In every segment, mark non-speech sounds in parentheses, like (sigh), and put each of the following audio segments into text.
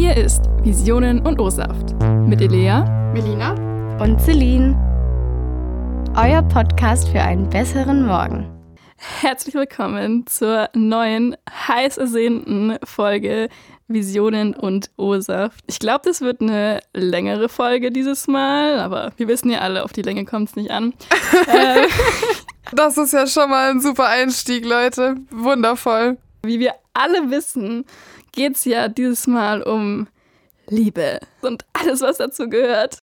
Hier ist Visionen und O-Saft mit Elea, Melina und Celine. Euer Podcast für einen besseren Morgen. Herzlich willkommen zur neuen, heiß ersehnten Folge Visionen und O-Saft. Ich glaube, das wird eine längere Folge dieses Mal, aber wir wissen ja alle, auf die Länge kommt es nicht an. (laughs) äh, das ist ja schon mal ein super Einstieg, Leute. Wundervoll. Wie wir alle wissen, geht es ja dieses Mal um Liebe und alles, was dazu gehört.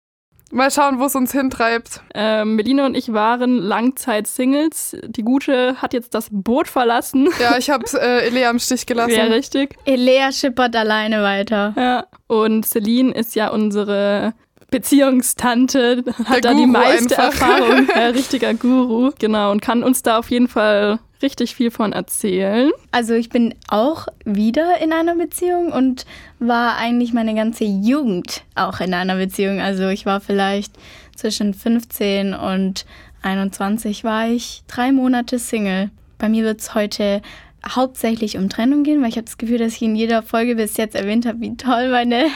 Mal schauen, wo es uns hintreibt. Ähm, Melina und ich waren Langzeit-Singles. Die Gute hat jetzt das Boot verlassen. Ja, ich habe äh, Elea im Stich gelassen. Ja, richtig. Elea schippert alleine weiter. Ja. Und Celine ist ja unsere Beziehungstante, hat Der da Guru die meiste einfach. Erfahrung, (laughs) äh, richtiger Guru, genau, und kann uns da auf jeden Fall richtig viel von erzählen. Also ich bin auch wieder in einer Beziehung und war eigentlich meine ganze Jugend auch in einer Beziehung. Also ich war vielleicht zwischen 15 und 21 war ich drei Monate Single. Bei mir wird es heute hauptsächlich um Trennung gehen, weil ich habe das Gefühl, dass ich in jeder Folge bis jetzt erwähnt habe, wie toll meine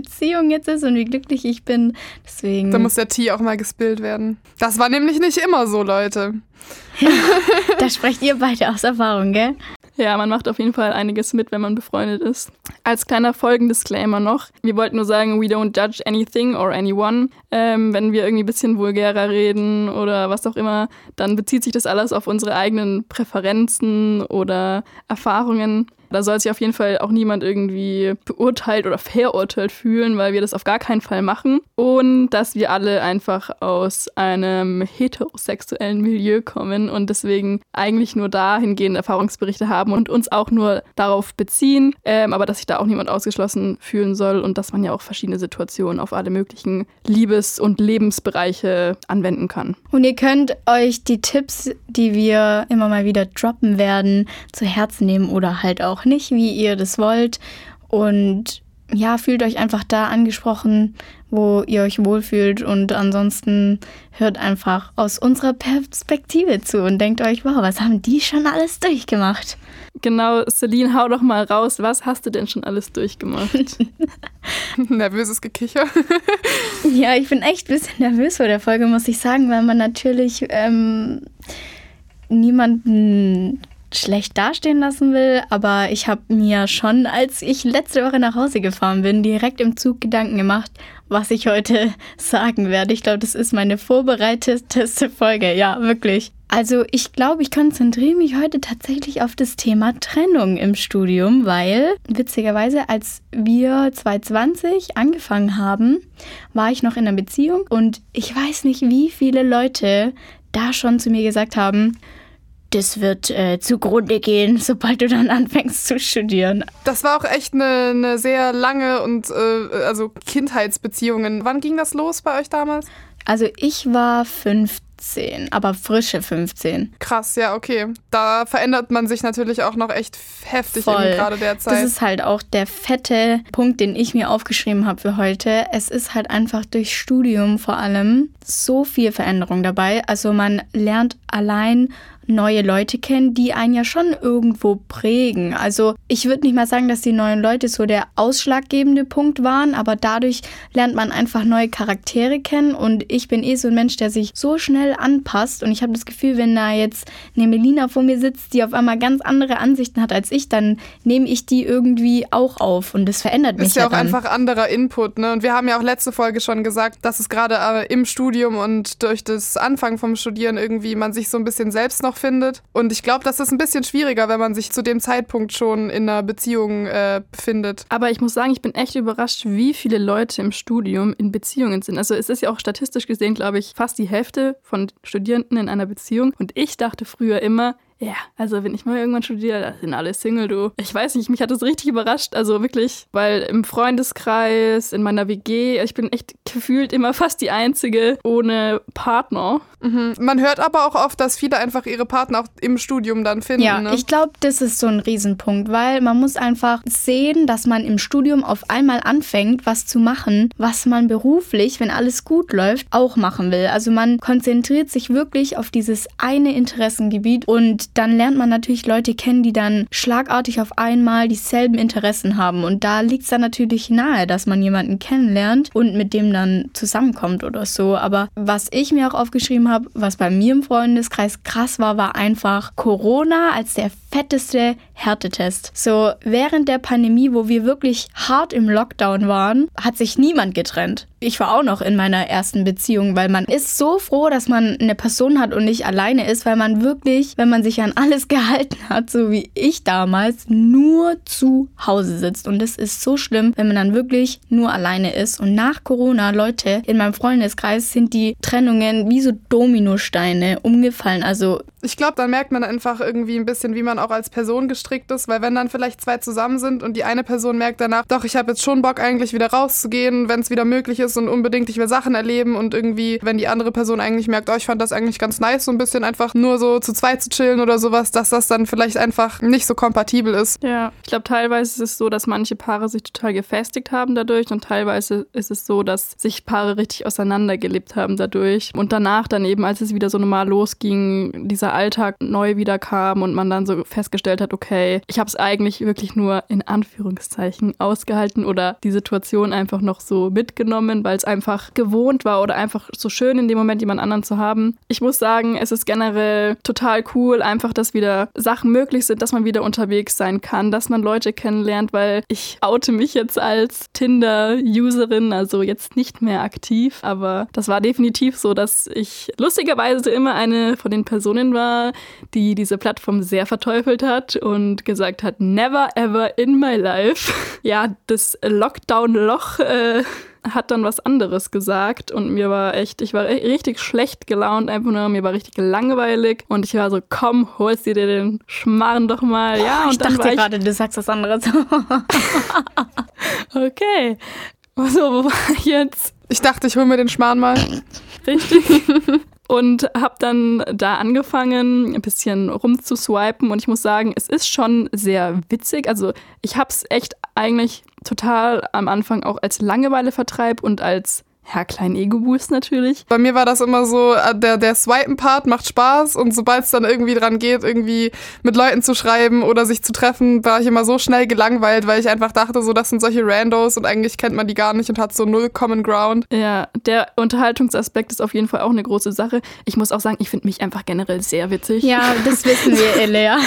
Beziehung jetzt ist und wie glücklich ich bin. Deswegen. Da muss der Tee auch mal gespillt werden. Das war nämlich nicht immer so, Leute. (laughs) da sprecht ihr beide aus Erfahrung, gell? Ja, man macht auf jeden Fall einiges mit, wenn man befreundet ist. Als kleiner Folgendisclaimer noch, wir wollten nur sagen, we don't judge anything or anyone. Ähm, wenn wir irgendwie ein bisschen vulgärer reden oder was auch immer, dann bezieht sich das alles auf unsere eigenen Präferenzen oder Erfahrungen. Da soll sich auf jeden Fall auch niemand irgendwie beurteilt oder verurteilt fühlen, weil wir das auf gar keinen Fall machen. Und dass wir alle einfach aus einem heterosexuellen Milieu kommen und deswegen eigentlich nur dahingehend Erfahrungsberichte haben und uns auch nur darauf beziehen. Ähm, aber dass sich da auch niemand ausgeschlossen fühlen soll und dass man ja auch verschiedene Situationen auf alle möglichen Liebes- und Lebensbereiche anwenden kann. Und ihr könnt euch die Tipps, die wir immer mal wieder droppen werden, zu Herzen nehmen oder halt auch auch nicht, wie ihr das wollt. Und ja, fühlt euch einfach da angesprochen, wo ihr euch wohlfühlt. Und ansonsten hört einfach aus unserer Perspektive zu und denkt euch, wow, was haben die schon alles durchgemacht? Genau, Celine, hau doch mal raus. Was hast du denn schon alles durchgemacht? (laughs) Nervöses Gekicher. (laughs) ja, ich bin echt ein bisschen nervös vor der Folge, muss ich sagen, weil man natürlich ähm, niemanden schlecht dastehen lassen will, aber ich habe mir schon, als ich letzte Woche nach Hause gefahren bin, direkt im Zug Gedanken gemacht, was ich heute (laughs) sagen werde. Ich glaube, das ist meine vorbereiteteste Folge. Ja, wirklich. Also ich glaube, ich konzentriere mich heute tatsächlich auf das Thema Trennung im Studium, weil witzigerweise, als wir 2020 angefangen haben, war ich noch in einer Beziehung und ich weiß nicht, wie viele Leute da schon zu mir gesagt haben, das wird äh, zugrunde gehen, (laughs) sobald du dann anfängst zu studieren. Das war auch echt eine, eine sehr lange und äh, also Kindheitsbeziehungen. Wann ging das los bei euch damals? Also ich war 15, aber frische 15. Krass, ja, okay. Da verändert man sich natürlich auch noch echt heftig gerade der Zeit. Das ist halt auch der fette Punkt, den ich mir aufgeschrieben habe für heute. Es ist halt einfach durch Studium vor allem so viel Veränderung dabei. Also man lernt allein neue Leute kennen, die einen ja schon irgendwo prägen. Also ich würde nicht mal sagen, dass die neuen Leute so der ausschlaggebende Punkt waren, aber dadurch lernt man einfach neue Charaktere kennen und ich bin eh so ein Mensch, der sich so schnell anpasst und ich habe das Gefühl, wenn da jetzt eine Melina vor mir sitzt, die auf einmal ganz andere Ansichten hat als ich, dann nehme ich die irgendwie auch auf und das verändert mich. Ist ja, auch dann. einfach anderer Input, ne? Und wir haben ja auch letzte Folge schon gesagt, dass es gerade äh, im Studium und durch das Anfang vom Studieren irgendwie man sich so ein bisschen selbst noch findet. Und ich glaube, das ist ein bisschen schwieriger, wenn man sich zu dem Zeitpunkt schon in einer Beziehung äh, befindet. Aber ich muss sagen, ich bin echt überrascht, wie viele Leute im Studium in Beziehungen sind. Also es ist ja auch statistisch gesehen, glaube ich, fast die Hälfte von Studierenden in einer Beziehung. Und ich dachte früher immer, ja, also wenn ich mal irgendwann studiere, da sind alle Single, du. Ich weiß nicht, mich hat das richtig überrascht. Also wirklich, weil im Freundeskreis, in meiner WG, ich bin echt gefühlt immer fast die Einzige ohne Partner. Mhm. Man hört aber auch oft, dass viele einfach ihre Partner auch im Studium dann finden. Ja, ne? ich glaube, das ist so ein Riesenpunkt, weil man muss einfach sehen, dass man im Studium auf einmal anfängt, was zu machen, was man beruflich, wenn alles gut läuft, auch machen will. Also man konzentriert sich wirklich auf dieses eine Interessengebiet und Dann lernt man natürlich Leute kennen, die dann schlagartig auf einmal dieselben Interessen haben. Und da liegt es dann natürlich nahe, dass man jemanden kennenlernt und mit dem dann zusammenkommt oder so. Aber was ich mir auch aufgeschrieben habe, was bei mir im Freundeskreis krass war, war einfach Corona als der fetteste Härtetest. So während der Pandemie, wo wir wirklich hart im Lockdown waren, hat sich niemand getrennt. Ich war auch noch in meiner ersten Beziehung, weil man ist so froh, dass man eine Person hat und nicht alleine ist, weil man wirklich, wenn man sich an alles (laughs) gehalten hat, so wie ich damals, nur zu Hause sitzt. Und das ist so schlimm, wenn man dann wirklich nur alleine ist. Und nach Corona, Leute, in meinem Freundeskreis sind die Trennungen wie so Dominosteine umgefallen. Also ich glaube, dann merkt man einfach irgendwie ein bisschen, wie man auch als Person gestrickt ist, weil wenn dann vielleicht zwei zusammen sind und die eine Person merkt danach, doch, ich habe jetzt schon Bock eigentlich wieder rauszugehen, wenn es wieder möglich ist und unbedingt ich will Sachen erleben und irgendwie, wenn die andere Person eigentlich merkt, oh, ich fand das eigentlich ganz nice, so ein bisschen einfach nur so zu zweit zu chillen oder sowas, dass das dann vielleicht einfach nicht so kompatibel ist. Ja, ich glaube, teilweise ist es so, dass manche Paare sich total gefestigt haben dadurch und teilweise ist es so, dass sich Paare richtig auseinandergelebt haben dadurch und danach dann eben, als es wieder so normal losging, dieser Alltag neu wieder kam und man dann so festgestellt hat, okay, ich habe es eigentlich wirklich nur in Anführungszeichen ausgehalten oder die Situation einfach noch so mitgenommen, weil es einfach gewohnt war oder einfach so schön in dem Moment jemand anderen zu haben. Ich muss sagen, es ist generell total cool, einfach, dass wieder Sachen möglich sind, dass man wieder unterwegs sein kann, dass man Leute kennenlernt, weil ich oute mich jetzt als Tinder-Userin, also jetzt nicht mehr aktiv, aber das war definitiv so, dass ich lustigerweise immer eine von den Personen war, die diese Plattform sehr verteufelt hat und gesagt hat, never ever in my life. (laughs) Ja, das Lockdown-Loch äh, hat dann was anderes gesagt und mir war echt, ich war richtig schlecht gelaunt, einfach nur, mir war richtig langweilig und ich war so, komm, holst dir den Schmarrn doch mal. Ja, und ich dann dachte gerade, du sagst was anderes. (laughs) okay. So, wo war ich jetzt? Ich dachte, ich hol mir den Schmarrn mal. Richtig (laughs) und habe dann da angefangen, ein bisschen rumzuswipen und ich muss sagen, es ist schon sehr witzig. Also ich habe es echt eigentlich total am Anfang auch als Langeweilevertreib und als ja, kleinen Ego-Boost natürlich. Bei mir war das immer so, äh, der, der Swipen-Part macht Spaß und sobald es dann irgendwie dran geht, irgendwie mit Leuten zu schreiben oder sich zu treffen, war ich immer so schnell gelangweilt, weil ich einfach dachte, so, das sind solche Randos und eigentlich kennt man die gar nicht und hat so null Common Ground. Ja, der Unterhaltungsaspekt ist auf jeden Fall auch eine große Sache. Ich muss auch sagen, ich finde mich einfach generell sehr witzig. Ja, das wissen wir, (laughs) Elea.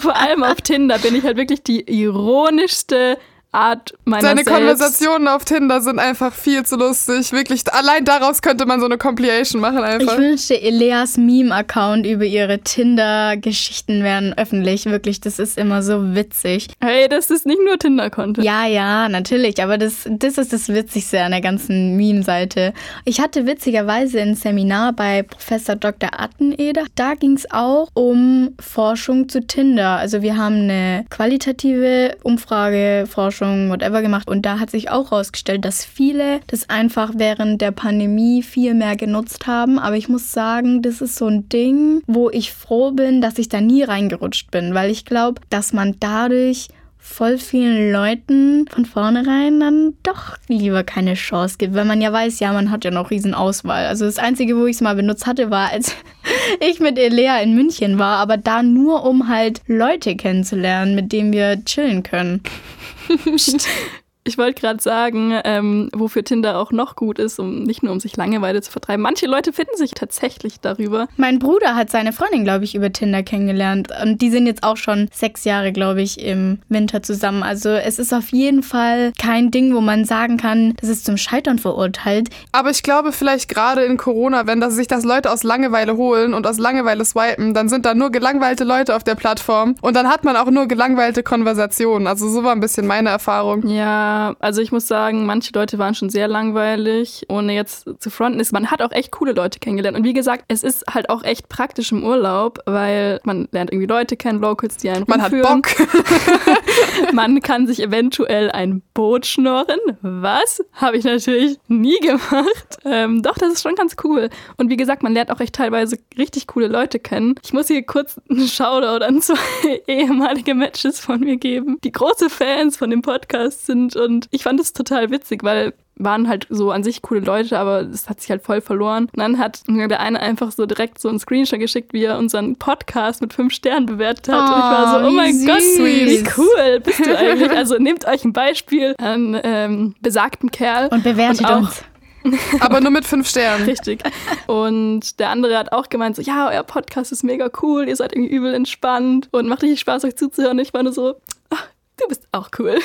Vor allem auf Tinder bin ich halt wirklich die ironischste Art meiner Seine selbst. Konversationen auf Tinder sind einfach viel zu lustig. Wirklich, allein daraus könnte man so eine Compilation machen einfach. Ich wünschte, Eleas Meme-Account über ihre Tinder-Geschichten wären öffentlich. Wirklich, das ist immer so witzig. Hey, das ist nicht nur Tinder-Content. Ja, ja, natürlich. Aber das, das ist das Witzigste an der ganzen Meme-Seite. Ich hatte witzigerweise ein Seminar bei Professor Dr. Atteneder. Da ging es auch um Forschung zu Tinder. Also wir haben eine qualitative Umfrage, Forschung Forschung, whatever gemacht. Und da hat sich auch herausgestellt, dass viele das einfach während der Pandemie viel mehr genutzt haben. Aber ich muss sagen, das ist so ein Ding, wo ich froh bin, dass ich da nie reingerutscht bin, weil ich glaube, dass man dadurch voll vielen Leuten von vornherein dann doch lieber keine Chance gibt, weil man ja weiß, ja, man hat ja noch riesen Auswahl. Also das Einzige, wo ich es mal benutzt hatte, war, als (laughs) ich mit Elea in München war, aber da nur, um halt Leute kennenzulernen, mit denen wir chillen können. Psst. (laughs) Ich wollte gerade sagen, ähm, wofür Tinder auch noch gut ist, um nicht nur um sich Langeweile zu vertreiben. Manche Leute finden sich tatsächlich darüber. Mein Bruder hat seine Freundin, glaube ich, über Tinder kennengelernt. Und die sind jetzt auch schon sechs Jahre, glaube ich, im Winter zusammen. Also es ist auf jeden Fall kein Ding, wo man sagen kann, das ist zum Scheitern verurteilt. Aber ich glaube, vielleicht gerade in Corona, wenn das, sich das Leute aus Langeweile holen und aus Langeweile swipen, dann sind da nur gelangweilte Leute auf der Plattform. Und dann hat man auch nur gelangweilte Konversationen. Also so war ein bisschen meine Erfahrung. Ja, also ich muss sagen, manche Leute waren schon sehr langweilig, ohne jetzt zu fronten. Ist, man hat auch echt coole Leute kennengelernt. Und wie gesagt, es ist halt auch echt praktisch im Urlaub, weil man lernt irgendwie Leute kennen, Locals, die einen Man rumführen. hat Bock. (laughs) man kann sich eventuell ein Boot schnorren. Was? Habe ich natürlich nie gemacht. Ähm, doch, das ist schon ganz cool. Und wie gesagt, man lernt auch echt teilweise richtig coole Leute kennen. Ich muss hier kurz einen Shoutout an zwei (laughs) ehemalige Matches von mir geben, die große Fans von dem Podcast sind und ich fand es total witzig, weil waren halt so an sich coole Leute, aber es hat sich halt voll verloren. Und dann hat mir der eine einfach so direkt so einen Screenshot geschickt, wie er unseren Podcast mit fünf Sternen bewertet hat. Oh, und ich war so, oh mein süß. Gott, wie cool bist du eigentlich? Also nehmt euch ein Beispiel an ähm, besagten Kerl. Und bewertet und auch, uns. (laughs) Aber nur mit fünf Sternen. Richtig. Und der andere hat auch gemeint, so, ja, euer Podcast ist mega cool, ihr seid irgendwie übel entspannt und macht richtig Spaß, euch zuzuhören. Und ich war nur so, ach, du bist auch cool.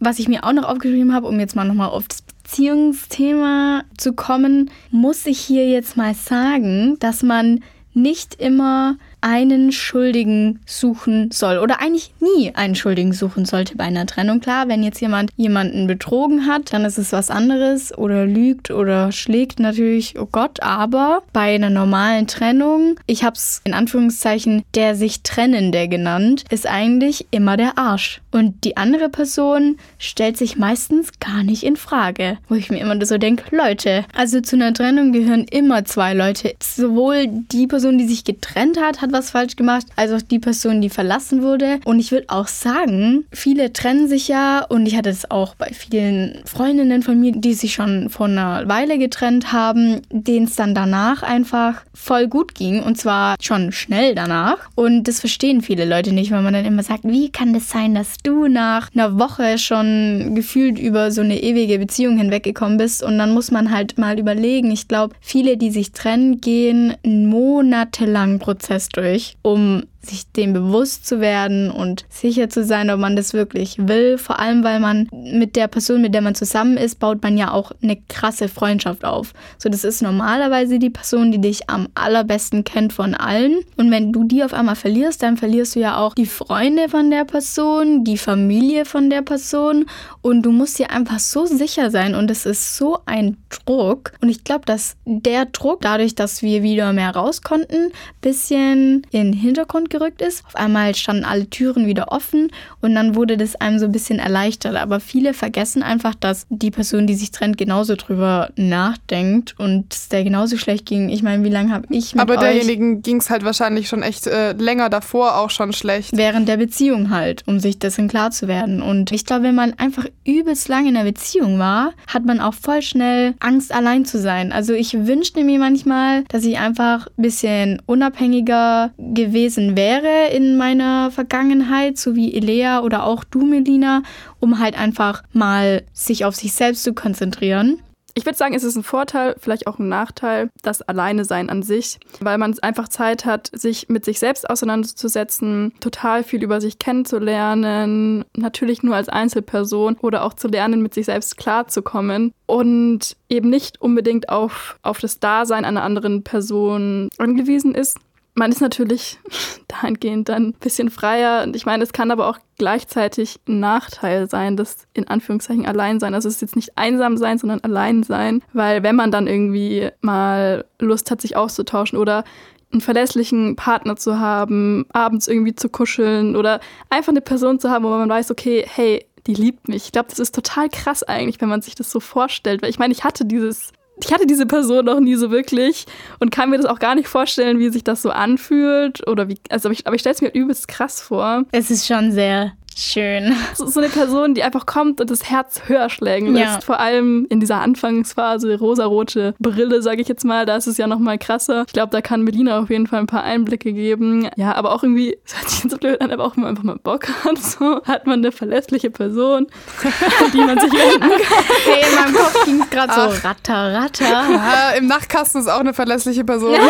Was ich mir auch noch aufgeschrieben habe, um jetzt mal nochmal auf das Beziehungsthema zu kommen, muss ich hier jetzt mal sagen, dass man nicht immer einen Schuldigen suchen soll oder eigentlich nie einen Schuldigen suchen sollte bei einer Trennung. Klar, wenn jetzt jemand jemanden betrogen hat, dann ist es was anderes oder lügt oder schlägt natürlich, oh Gott, aber bei einer normalen Trennung, ich habe es in Anführungszeichen der sich Trennende genannt, ist eigentlich immer der Arsch. Und die andere Person stellt sich meistens gar nicht in Frage. Wo ich mir immer so denke, Leute, also zu einer Trennung gehören immer zwei Leute. Sowohl die Person, die sich getrennt hat, hat hat was falsch gemacht, als auch die Person, die verlassen wurde. Und ich würde auch sagen, viele trennen sich ja und ich hatte es auch bei vielen Freundinnen von mir, die sich schon vor einer Weile getrennt haben, denen es dann danach einfach voll gut ging und zwar schon schnell danach. Und das verstehen viele Leute nicht, weil man dann immer sagt, wie kann das sein, dass du nach einer Woche schon gefühlt über so eine ewige Beziehung hinweggekommen bist und dann muss man halt mal überlegen. Ich glaube, viele, die sich trennen, gehen einen monatelangen Prozess durch durch, um sich dem bewusst zu werden und sicher zu sein, ob man das wirklich will. Vor allem, weil man mit der Person, mit der man zusammen ist, baut man ja auch eine krasse Freundschaft auf. So, das ist normalerweise die Person, die dich am allerbesten kennt von allen. Und wenn du die auf einmal verlierst, dann verlierst du ja auch die Freunde von der Person, die Familie von der Person. Und du musst dir einfach so sicher sein. Und es ist so ein Druck. Und ich glaube, dass der Druck, dadurch, dass wir wieder mehr raus konnten, bisschen in den Hintergrund gerückt ist. Auf einmal standen alle Türen wieder offen und dann wurde das einem so ein bisschen erleichtert. Aber viele vergessen einfach, dass die Person, die sich trennt, genauso drüber nachdenkt und es der genauso schlecht ging. Ich meine, wie lange habe ich mit Aber derjenigen ging es halt wahrscheinlich schon echt äh, länger davor auch schon schlecht. Während der Beziehung halt, um sich dessen klar zu werden. Und ich glaube, wenn man einfach übelst lange in einer Beziehung war, hat man auch voll schnell Angst, allein zu sein. Also ich wünschte mir manchmal, dass ich einfach ein bisschen unabhängiger gewesen wäre wäre in meiner Vergangenheit, so wie Elea oder auch du, Melina, um halt einfach mal sich auf sich selbst zu konzentrieren. Ich würde sagen, es ist ein Vorteil, vielleicht auch ein Nachteil, das Alleine-Sein an sich, weil man einfach Zeit hat, sich mit sich selbst auseinanderzusetzen, total viel über sich kennenzulernen, natürlich nur als Einzelperson oder auch zu lernen, mit sich selbst klarzukommen und eben nicht unbedingt auf, auf das Dasein einer anderen Person angewiesen ist, man ist natürlich (laughs) dahingehend dann ein bisschen freier. Und ich meine, es kann aber auch gleichzeitig ein Nachteil sein, das in Anführungszeichen allein sein. Also es ist jetzt nicht einsam sein, sondern allein sein. Weil wenn man dann irgendwie mal Lust hat, sich auszutauschen oder einen verlässlichen Partner zu haben, abends irgendwie zu kuscheln oder einfach eine Person zu haben, wo man weiß, okay, hey, die liebt mich. Ich glaube, das ist total krass eigentlich, wenn man sich das so vorstellt. Weil ich meine, ich hatte dieses ich hatte diese Person noch nie so wirklich und kann mir das auch gar nicht vorstellen, wie sich das so anfühlt oder wie, also ich, aber ich stelle es mir übelst krass vor. Es ist schon sehr Schön. (laughs) So, so, eine Person, die einfach kommt und das Herz höher schlägen lässt. Ja. Vor allem in dieser Anfangsphase, rosarote Brille, sage ich jetzt mal, da ist es ja noch mal krasser. Ich glaube, da kann Melina auf jeden Fall ein paar Einblicke geben. Ja, aber auch irgendwie, es hört sich so blöd an, aber auch wenn man einfach mal Bock hat, so hat man eine verlässliche Person, an die man sich wenden kann. Hey, in meinem Kopf ging es gerade so ratter, ratter. Ja, Im Nachtkasten ist auch eine verlässliche Person. (laughs)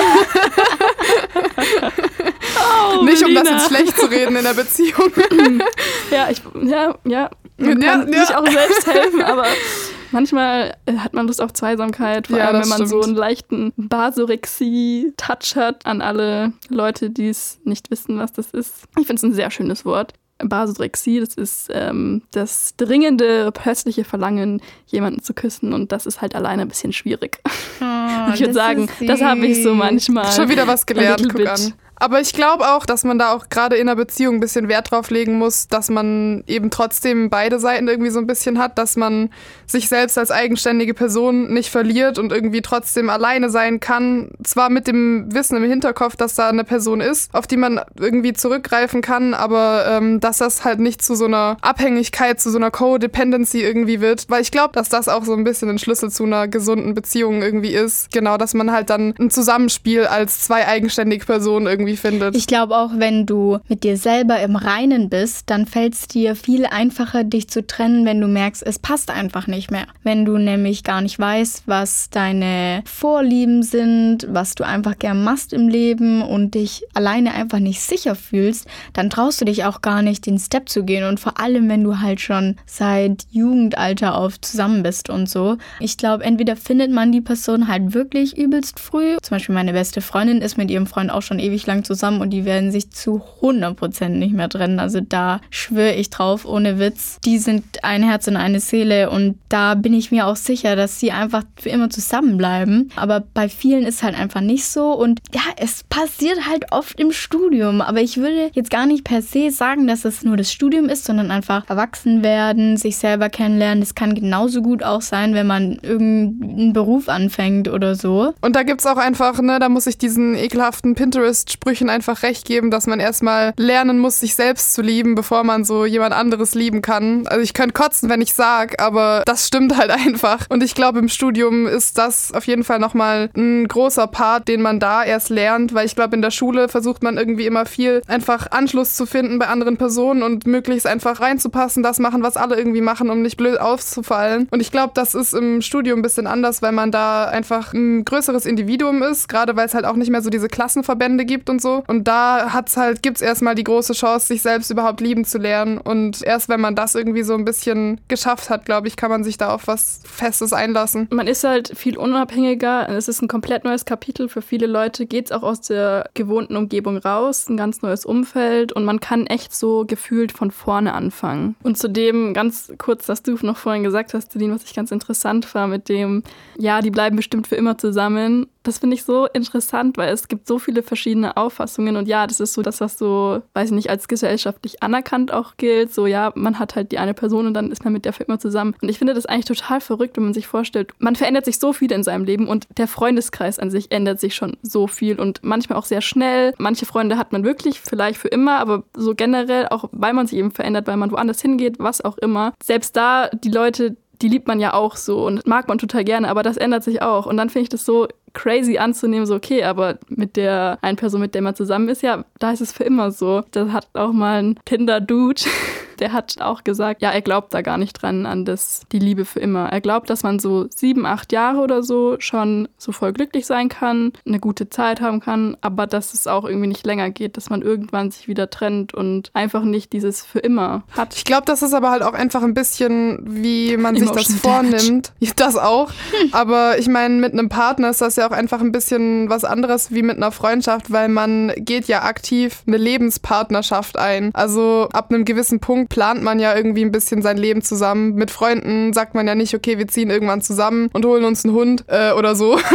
(laughs) Oh, Nicht um das jetzt schlecht zu reden in der Beziehung. (laughs) ja, ich, ja, ja. Man ja, kann ja. sich auch selbst helfen, aber manchmal äh, hat man Lust auf Zweisamkeit, vor ja, allem wenn man stimmt. so einen leichten Basorexie-Touch hat an alle Leute, die es nicht wissen, was das ist. Ich finde es ein sehr schönes Wort. Basorexie, das ist ähm, das dringende, plötzliche Verlangen, jemanden zu küssen und das ist halt alleine ein bisschen schwierig. Oh, (laughs) ich würde sagen, das habe ich so manchmal. Schon wieder was gelernt, guck an. Aber ich glaube auch, dass man da auch gerade in einer Beziehung ein bisschen Wert drauf legen muss, dass man eben trotzdem beide Seiten irgendwie so ein bisschen hat, dass man sich selbst als eigenständige Person nicht verliert und irgendwie trotzdem alleine sein kann. Zwar mit dem Wissen im Hinterkopf, dass da eine Person ist, auf die man irgendwie zurückgreifen kann, aber ähm, dass das halt nicht zu so einer Abhängigkeit, zu so einer Codependency irgendwie wird. Weil ich glaube, dass das auch so ein bisschen ein Schlüssel zu einer gesunden Beziehung irgendwie ist. Genau, dass man halt dann ein Zusammenspiel als zwei eigenständige Personen irgendwie findet. Ich glaube auch, wenn du mit dir selber im Reinen bist, dann fällt es dir viel einfacher, dich zu trennen, wenn du merkst, es passt einfach nicht mehr. Wenn du nämlich gar nicht weißt, was deine Vorlieben sind, was du einfach gern machst im Leben und dich alleine einfach nicht sicher fühlst, dann traust du dich auch gar nicht, den Step zu gehen. Und vor allem, wenn du halt schon seit Jugendalter auf zusammen bist und so. Ich glaube, entweder findet man die Person halt wirklich übelst früh. Zum Beispiel meine beste Freundin ist mit ihrem Freund auch schon ewig lang zusammen und die werden sich zu 100% nicht mehr trennen. Also da schwöre ich drauf, ohne Witz. Die sind ein Herz und eine Seele und da bin ich mir auch sicher, dass sie einfach für immer zusammenbleiben. Aber bei vielen ist halt einfach nicht so und ja, es passiert halt oft im Studium. Aber ich würde jetzt gar nicht per se sagen, dass es nur das Studium ist, sondern einfach erwachsen werden, sich selber kennenlernen. Es kann genauso gut auch sein, wenn man irgendeinen Beruf anfängt oder so. Und da gibt es auch einfach, ne, da muss ich diesen ekelhaften Pinterest-Sprüchen einfach recht geben, dass man erstmal lernen muss, sich selbst zu lieben, bevor man so jemand anderes lieben kann. Also ich könnte kotzen, wenn ich sag, aber das stimmt halt (laughs) einfach. Und ich glaube, im Studium ist das auf jeden Fall nochmal ein großer Part, den man da erst lernt, weil ich glaube, in der Schule versucht man irgendwie immer viel einfach Anschluss zu finden bei anderen Personen und möglichst einfach reinzupassen, das machen, was alle irgendwie machen, um nicht blöd aufzufallen. Und ich glaube, das ist im Studium ein bisschen anders, weil man da einfach ein größeres Individuum ist, gerade weil es halt auch nicht mehr so diese Klassenverbände gibt und so. Und da hat's halt, gibt's erstmal die große Chance, sich selbst überhaupt lieben zu lernen. Und erst wenn man das irgendwie so ein bisschen geschafft hat, glaube ich, kann man sich da auf was Festes einlassen. Man ist halt viel unabhängiger. Es ist ein komplett neues Kapitel. Für viele Leute geht es auch aus der gewohnten Umgebung raus, ein ganz neues Umfeld und man kann echt so gefühlt von vorne anfangen. Und zudem ganz kurz, dass du noch vorhin gesagt hast, Celine, was ich ganz interessant war mit dem, ja, die bleiben bestimmt für immer zusammen das finde ich so interessant, weil es gibt so viele verschiedene Auffassungen und ja, das ist so das, was so, weiß ich nicht, als gesellschaftlich anerkannt auch gilt. So, ja, man hat halt die eine Person und dann ist man mit der für immer zusammen. Und ich finde das eigentlich total verrückt, wenn man sich vorstellt, man verändert sich so viel in seinem Leben und der Freundeskreis an sich ändert sich schon so viel und manchmal auch sehr schnell. Manche Freunde hat man wirklich vielleicht für immer, aber so generell auch, weil man sich eben verändert, weil man woanders hingeht, was auch immer. Selbst da die Leute, die liebt man ja auch so und mag man total gerne, aber das ändert sich auch. Und dann finde ich das so crazy anzunehmen, so okay, aber mit der einen Person, mit der man zusammen ist, ja, da ist es für immer so. Das hat auch mal ein Tinder-Dude der hat auch gesagt, ja, er glaubt da gar nicht dran an das, die Liebe für immer. Er glaubt, dass man so sieben, acht Jahre oder so schon so voll glücklich sein kann, eine gute Zeit haben kann, aber dass es auch irgendwie nicht länger geht, dass man irgendwann sich wieder trennt und einfach nicht dieses für immer hat. Ich glaube, das ist aber halt auch einfach ein bisschen, wie man sich das vornimmt. (laughs) Das auch. aber ich meine, mit einem Partner ist das ja auch einfach ein bisschen was anderes wie mit einer Freundschaft, weil man geht ja aktiv eine Lebenspartnerschaft ein. Also ab einem gewissen Punkt plant man ja irgendwie ein bisschen sein Leben zusammen. Mit Freunden sagt man ja nicht, okay, wir ziehen irgendwann zusammen und holen uns einen Hund äh, oder so. (laughs)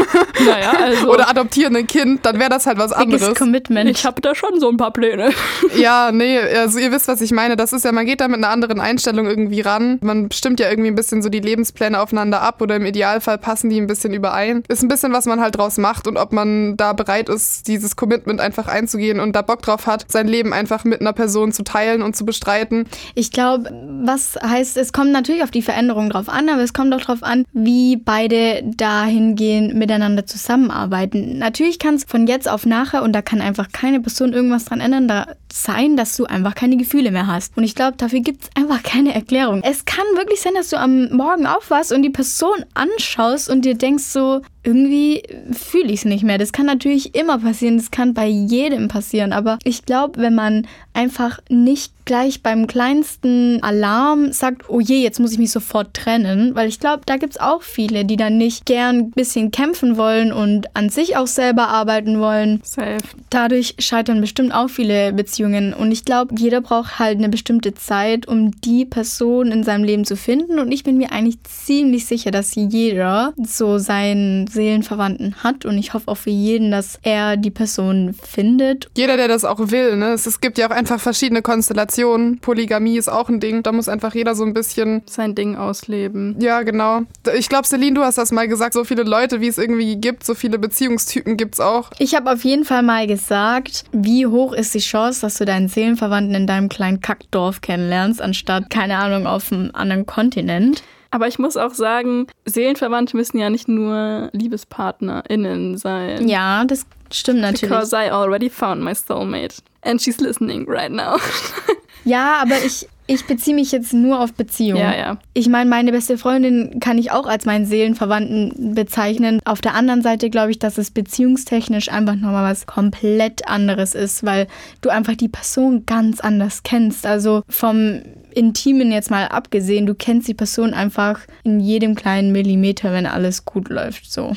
Naja, also. oder adoptieren ein Kind, dann wäre das halt was anderes. Commitment. Ich habe da schon so ein paar Pläne. (laughs) ja, nee, also ihr wisst, was ich meine. Das ist ja, man geht da mit einer anderen Einstellung irgendwie ran. Man stimmt ja irgendwie ein bisschen so die Lebenspläne aufeinander ab oder im Idealfall passen die ein bisschen überein. Ist ein bisschen, was man halt draus macht und ob man da bereit ist, dieses Commitment einfach einzugehen und da Bock drauf hat, sein Leben einfach mit einer Person zu teilen und zu bestreiten. Ich glaube, was heißt, es kommt natürlich auf die Veränderung drauf an, aber es kommt auch drauf an, wie beide dahingehend miteinander zusammenarbeiten. Natürlich kann es von jetzt auf nachher und da kann einfach keine Person irgendwas dran ändern, da sein, dass du einfach keine Gefühle mehr hast. Und ich glaube, dafür gibt es einfach keine Erklärung. Es kann wirklich sein, dass du am Morgen aufwachst und die Person anschaust und dir denkst so, irgendwie fühle ich es nicht mehr. Das kann natürlich immer passieren, das kann bei jedem passieren, aber ich glaube, wenn man einfach nicht gleich beim kleinsten Alarm sagt, oh je, jetzt muss ich mich sofort trennen, weil ich glaube, da gibt es auch viele, die dann nicht gern ein bisschen kämpfen wollen und an sich auch selber arbeiten wollen. Safe. Dadurch scheitern bestimmt auch viele Beziehungen und ich glaube, jeder braucht halt eine bestimmte Zeit, um die Person in seinem Leben zu finden und ich bin mir eigentlich ziemlich sicher, dass jeder so sein Seelenverwandten hat und ich hoffe auch für jeden, dass er die Person findet. Jeder, der das auch will, ne? Es, es gibt ja auch einfach verschiedene Konstellationen. Polygamie ist auch ein Ding. Da muss einfach jeder so ein bisschen sein Ding ausleben. Ja, genau. Ich glaube, Celine, du hast das mal gesagt, so viele Leute, wie es irgendwie gibt, so viele Beziehungstypen gibt es auch. Ich habe auf jeden Fall mal gesagt, wie hoch ist die Chance, dass du deinen Seelenverwandten in deinem kleinen Kackdorf kennenlernst, anstatt, keine Ahnung, auf einem anderen Kontinent. Aber ich muss auch sagen, Seelenverwandte müssen ja nicht nur LiebespartnerInnen sein. Ja, das stimmt natürlich. Because I already found my soulmate. And she's listening right now. (laughs) ja, aber ich, ich beziehe mich jetzt nur auf Beziehungen. Ja, ja. Ich meine, meine beste Freundin kann ich auch als meinen Seelenverwandten bezeichnen. Auf der anderen Seite glaube ich, dass es beziehungstechnisch einfach nochmal was komplett anderes ist, weil du einfach die Person ganz anders kennst. Also vom Intimen jetzt mal abgesehen, du kennst die Person einfach in jedem kleinen Millimeter, wenn alles gut läuft. So.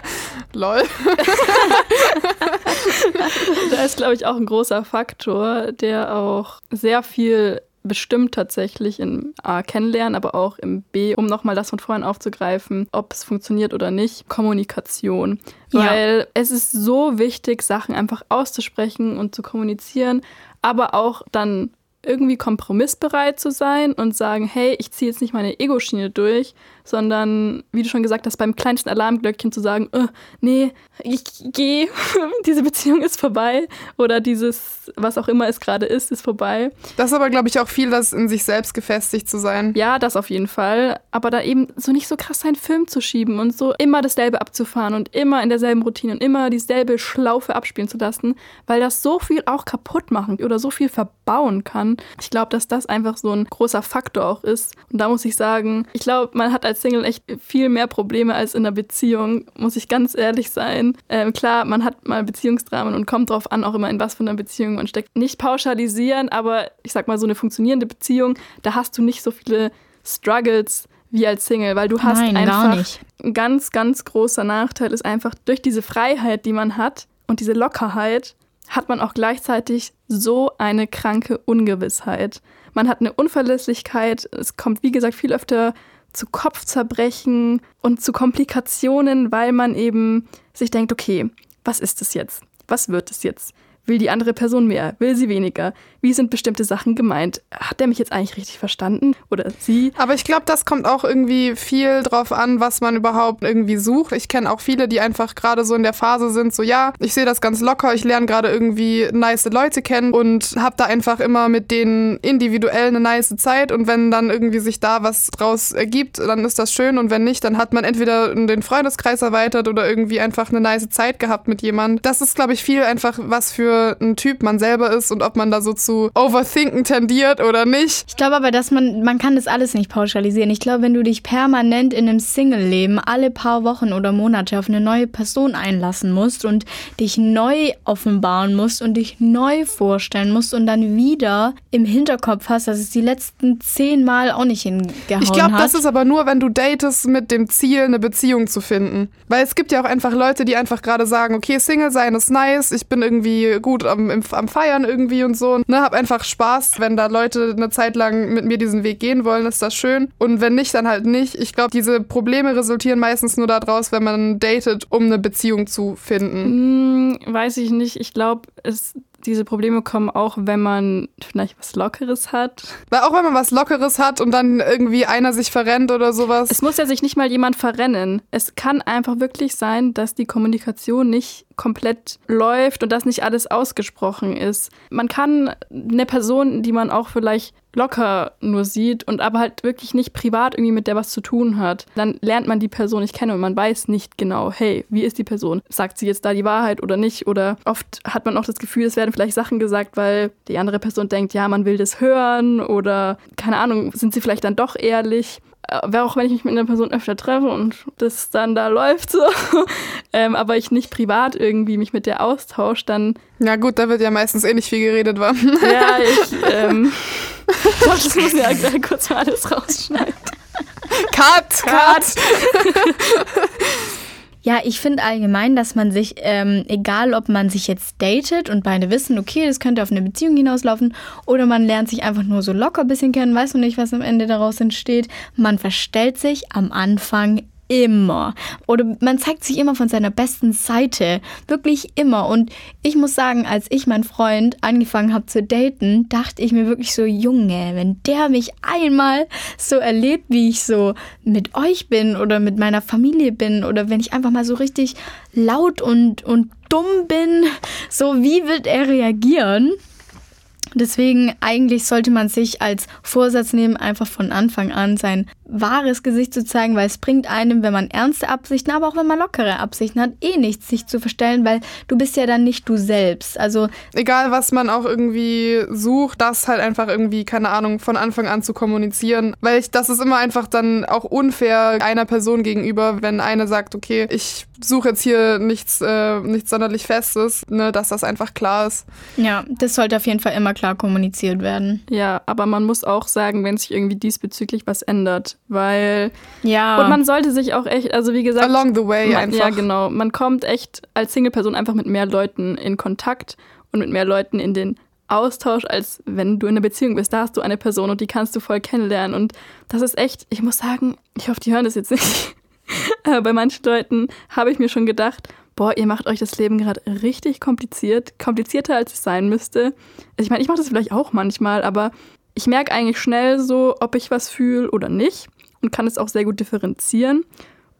(laughs) Lol. (laughs) da ist, glaube ich, auch ein großer Faktor, der auch sehr viel bestimmt tatsächlich im A kennenlernen, aber auch im B, um nochmal das von vorhin aufzugreifen, ob es funktioniert oder nicht, Kommunikation. Ja. Weil es ist so wichtig, Sachen einfach auszusprechen und zu kommunizieren, aber auch dann irgendwie kompromissbereit zu sein und sagen, hey, ich ziehe jetzt nicht meine Ego-Schiene durch, sondern, wie du schon gesagt hast, beim kleinsten Alarmglöckchen zu sagen, oh, nee, ich gehe, (laughs) diese Beziehung ist vorbei oder dieses, was auch immer es gerade ist, ist vorbei. Das ist aber, glaube ich, auch viel, das in sich selbst gefestigt zu sein. Ja, das auf jeden Fall. Aber da eben so nicht so krass seinen Film zu schieben und so immer dasselbe abzufahren und immer in derselben Routine und immer dieselbe Schlaufe abspielen zu lassen, weil das so viel auch kaputt machen oder so viel verbauen kann. Ich glaube, dass das einfach so ein großer Faktor auch ist. Und da muss ich sagen, ich glaube, man hat als als Single echt viel mehr Probleme als in einer Beziehung, muss ich ganz ehrlich sein. Ähm, klar, man hat mal Beziehungsdramen und kommt drauf an, auch immer in was von einer Beziehung man steckt. Nicht pauschalisieren, aber ich sag mal, so eine funktionierende Beziehung, da hast du nicht so viele Struggles wie als Single, weil du hast Nein, einfach ein ganz, ganz großer Nachteil ist einfach durch diese Freiheit, die man hat und diese Lockerheit, hat man auch gleichzeitig so eine kranke Ungewissheit. Man hat eine Unverlässlichkeit, es kommt wie gesagt viel öfter zu Kopfzerbrechen und zu Komplikationen, weil man eben sich denkt, okay, was ist es jetzt? Was wird es jetzt? Will die andere Person mehr? Will sie weniger? Wie sind bestimmte Sachen gemeint? Hat der mich jetzt eigentlich richtig verstanden? Oder sie? Aber ich glaube, das kommt auch irgendwie viel drauf an, was man überhaupt irgendwie sucht. Ich kenne auch viele, die einfach gerade so in der Phase sind, so ja, ich sehe das ganz locker, ich lerne gerade irgendwie nice Leute kennen und habe da einfach immer mit denen individuell eine nice Zeit und wenn dann irgendwie sich da was draus ergibt, dann ist das schön und wenn nicht, dann hat man entweder den Freundeskreis erweitert oder irgendwie einfach eine nice Zeit gehabt mit jemandem. Das ist, glaube ich, viel einfach was für ein Typ man selber ist und ob man da so zu overthinken tendiert oder nicht. Ich glaube aber, dass man, man kann das alles nicht pauschalisieren. Ich glaube, wenn du dich permanent in einem Single-Leben alle paar Wochen oder Monate auf eine neue Person einlassen musst und dich neu offenbaren musst und dich neu vorstellen musst und dann wieder im Hinterkopf hast, dass es die letzten zehn Mal auch nicht hingehauen Ich glaube, das ist aber nur, wenn du datest mit dem Ziel, eine Beziehung zu finden. Weil es gibt ja auch einfach Leute, die einfach gerade sagen, okay, Single sein ist nice, ich bin irgendwie gut am, im, am Feiern irgendwie und so. Ne, hab einfach Spaß. Wenn da Leute eine Zeit lang mit mir diesen Weg gehen wollen, ist das schön. Und wenn nicht, dann halt nicht. Ich glaube, diese Probleme resultieren meistens nur daraus, wenn man datet, um eine Beziehung zu finden. Hm, weiß ich nicht. Ich glaube, es diese Probleme kommen auch, wenn man vielleicht was Lockeres hat. Weil auch wenn man was Lockeres hat und dann irgendwie einer sich verrennt oder sowas. Es muss ja sich nicht mal jemand verrennen. Es kann einfach wirklich sein, dass die Kommunikation nicht komplett läuft und dass nicht alles ausgesprochen ist. Man kann eine Person, die man auch vielleicht locker nur sieht und aber halt wirklich nicht privat irgendwie mit der was zu tun hat, dann lernt man die Person nicht kennen und man weiß nicht genau, hey, wie ist die Person? Sagt sie jetzt da die Wahrheit oder nicht? Oder oft hat man auch das Gefühl, es werden vielleicht Sachen gesagt, weil die andere Person denkt, ja, man will das hören oder keine Ahnung, sind sie vielleicht dann doch ehrlich? Wäre auch wenn ich mich mit einer Person öfter treffe und das dann da läuft so, (laughs) ähm, aber ich nicht privat irgendwie mich mit der austausche, dann. Ja, gut, da wird ja meistens eh nicht viel geredet, war. (laughs) Ja, ich, (laughs) ähm, ich glaube, das muss ja kurz mal alles rausschneiden. Cut! Cut! Ja, ich finde allgemein, dass man sich, ähm, egal ob man sich jetzt datet und beide wissen, okay, das könnte auf eine Beziehung hinauslaufen, oder man lernt sich einfach nur so locker ein bisschen kennen, weiß noch nicht, was am Ende daraus entsteht, man verstellt sich am Anfang immer. Oder man zeigt sich immer von seiner besten Seite. Wirklich immer. Und ich muss sagen, als ich meinen Freund angefangen habe zu daten, dachte ich mir wirklich so, Junge, wenn der mich einmal so erlebt, wie ich so mit euch bin oder mit meiner Familie bin oder wenn ich einfach mal so richtig laut und, und dumm bin, so wie wird er reagieren? Deswegen eigentlich sollte man sich als Vorsatz nehmen, einfach von Anfang an sein wahres Gesicht zu zeigen, weil es bringt einem, wenn man ernste Absichten, aber auch wenn man lockere Absichten hat, eh nichts, sich zu verstellen, weil du bist ja dann nicht du selbst. Also egal, was man auch irgendwie sucht, das halt einfach irgendwie keine Ahnung von Anfang an zu kommunizieren, weil ich das ist immer einfach dann auch unfair einer Person gegenüber, wenn eine sagt, okay, ich suche jetzt hier nichts, äh, nichts sonderlich Festes, ne, dass das einfach klar ist. Ja, das sollte auf jeden Fall immer klar kommuniziert werden. Ja, aber man muss auch sagen, wenn sich irgendwie diesbezüglich was ändert, weil ja und man sollte sich auch echt, also wie gesagt, along the way man, einfach. Ja, genau, man kommt echt als Single-Person einfach mit mehr Leuten in Kontakt und mit mehr Leuten in den Austausch, als wenn du in einer Beziehung bist. Da hast du eine Person und die kannst du voll kennenlernen. Und das ist echt, ich muss sagen, ich hoffe, die hören das jetzt nicht. (laughs) Aber bei manchen Leuten habe ich mir schon gedacht, boah, ihr macht euch das Leben gerade richtig kompliziert, komplizierter als es sein müsste. Also ich meine, ich mache das vielleicht auch manchmal, aber ich merke eigentlich schnell so, ob ich was fühle oder nicht und kann es auch sehr gut differenzieren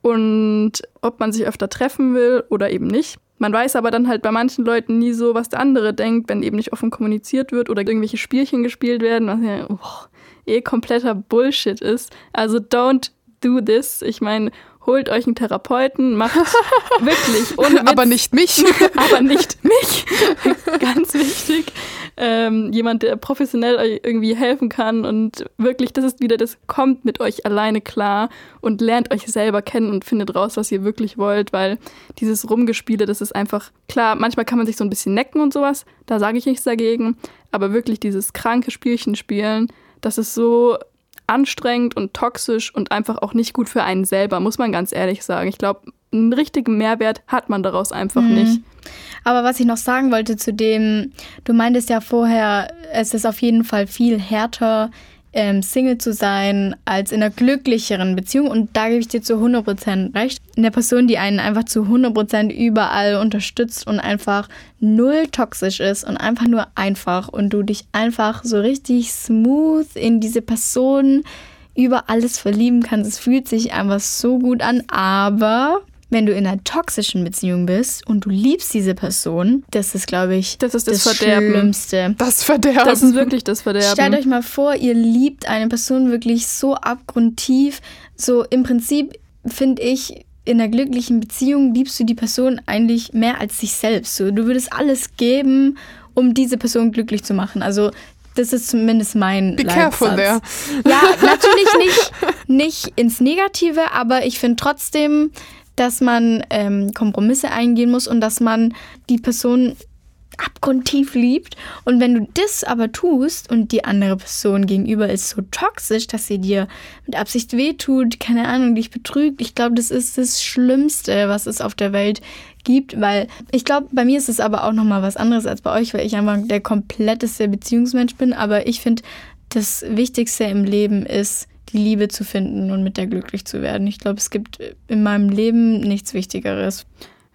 und ob man sich öfter treffen will oder eben nicht. Man weiß aber dann halt bei manchen Leuten nie so, was der andere denkt, wenn eben nicht offen kommuniziert wird oder irgendwelche Spielchen gespielt werden, was ja oh, eh kompletter Bullshit ist. Also don't do this. Ich meine, holt euch einen Therapeuten, macht (laughs) wirklich Witz, aber nicht mich. (laughs) aber nicht mich. (laughs) Ganz wichtig. Ähm, jemand, der professionell euch irgendwie helfen kann und wirklich, das ist wieder das, kommt mit euch alleine klar und lernt euch selber kennen und findet raus, was ihr wirklich wollt, weil dieses Rumgespiele, das ist einfach, klar, manchmal kann man sich so ein bisschen necken und sowas, da sage ich nichts dagegen, aber wirklich dieses kranke Spielchen spielen, das ist so anstrengend und toxisch und einfach auch nicht gut für einen selber, muss man ganz ehrlich sagen. Ich glaube, einen richtigen Mehrwert hat man daraus einfach mhm. nicht. Aber was ich noch sagen wollte zu dem, du meintest ja vorher, es ist auf jeden Fall viel härter, ähm, Single zu sein, als in einer glücklicheren Beziehung. Und da gebe ich dir zu 100% recht. In der Person, die einen einfach zu 100% überall unterstützt und einfach null toxisch ist und einfach nur einfach und du dich einfach so richtig smooth in diese Person über alles verlieben kannst. Es fühlt sich einfach so gut an, aber wenn du in einer toxischen Beziehung bist und du liebst diese Person, das ist, glaube ich, das, ist das, das Verderben. Schlimmste. Das Verderben. Das ist wirklich das Verderben. Stellt euch mal vor, ihr liebt eine Person wirklich so abgrundtief. So im Prinzip finde ich, in einer glücklichen Beziehung liebst du die Person eigentlich mehr als dich selbst. So, du würdest alles geben, um diese Person glücklich zu machen. Also das ist zumindest mein Be careful there. Ja, natürlich nicht, nicht ins Negative, aber ich finde trotzdem, dass man ähm, Kompromisse eingehen muss und dass man die Person abgrundtief liebt. Und wenn du das aber tust und die andere Person gegenüber ist so toxisch, dass sie dir mit Absicht wehtut, keine Ahnung, dich betrügt, ich glaube, das ist das Schlimmste, was es auf der Welt gibt, weil ich glaube, bei mir ist es aber auch nochmal was anderes als bei euch, weil ich einfach der kompletteste Beziehungsmensch bin. Aber ich finde, das Wichtigste im Leben ist, die Liebe zu finden und mit der glücklich zu werden. Ich glaube, es gibt in meinem Leben nichts Wichtigeres.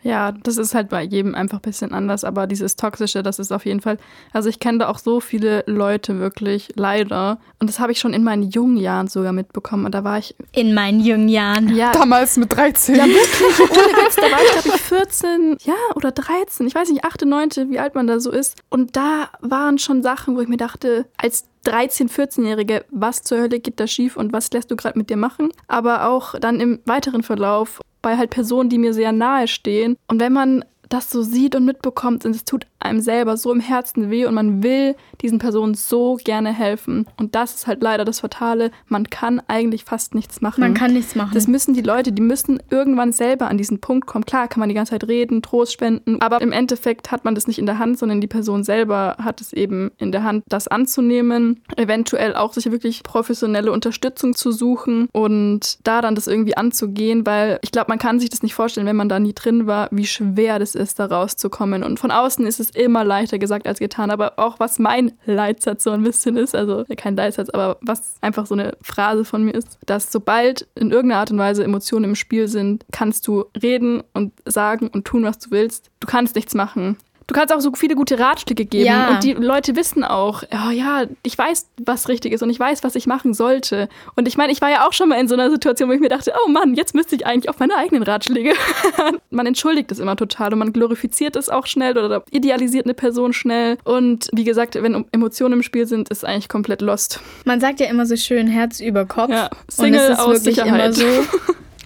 Ja, das ist halt bei jedem einfach ein bisschen anders, aber dieses Toxische, das ist auf jeden Fall. Also ich kenne da auch so viele Leute wirklich, leider. Und das habe ich schon in meinen jungen Jahren sogar mitbekommen. Und da war ich. In meinen jungen Jahren? Ja. Damals mit 13. Ja, wirklich. (laughs) Ohne Witz, da war ich, glaube ich, 14, ja, oder 13. Ich weiß nicht, 8, 9, wie alt man da so ist. Und da waren schon Sachen, wo ich mir dachte, als 13-, 14-Jährige, was zur Hölle geht da schief und was lässt du gerade mit dir machen? Aber auch dann im weiteren Verlauf bei halt Personen, die mir sehr nahe stehen. Und wenn man das so sieht und mitbekommt, und es tut einem selber so im Herzen weh und man will diesen Personen so gerne helfen. Und das ist halt leider das Fatale. Man kann eigentlich fast nichts machen. Man kann nichts machen. Das müssen die Leute, die müssen irgendwann selber an diesen Punkt kommen. Klar kann man die ganze Zeit reden, Trost spenden, aber im Endeffekt hat man das nicht in der Hand, sondern die Person selber hat es eben in der Hand, das anzunehmen, eventuell auch sich wirklich professionelle Unterstützung zu suchen und da dann das irgendwie anzugehen, weil ich glaube, man kann sich das nicht vorstellen, wenn man da nie drin war, wie schwer das ist ist, da rauszukommen. Und von außen ist es immer leichter gesagt als getan. Aber auch was mein Leitsatz so ein bisschen ist, also kein Leitsatz, aber was einfach so eine Phrase von mir ist, dass sobald in irgendeiner Art und Weise Emotionen im Spiel sind, kannst du reden und sagen und tun, was du willst. Du kannst nichts machen. Du kannst auch so viele gute Ratschläge geben Ja. und die Leute wissen auch, oh ja, ich weiß, was richtig ist und ich weiß, was ich machen sollte. Und ich meine, ich war ja auch schon mal in so einer Situation, wo ich mir dachte, oh Mann, jetzt müsste ich eigentlich auf meine eigenen Ratschläge. (laughs) man entschuldigt es immer total und man glorifiziert es auch schnell oder idealisiert eine Person schnell. Und wie gesagt, wenn Emotionen im Spiel sind, ist eigentlich komplett lost. Man sagt ja immer so schön Herz über Kopf. Ja, und Single es ist aus wirklich Sicherheit. immer so.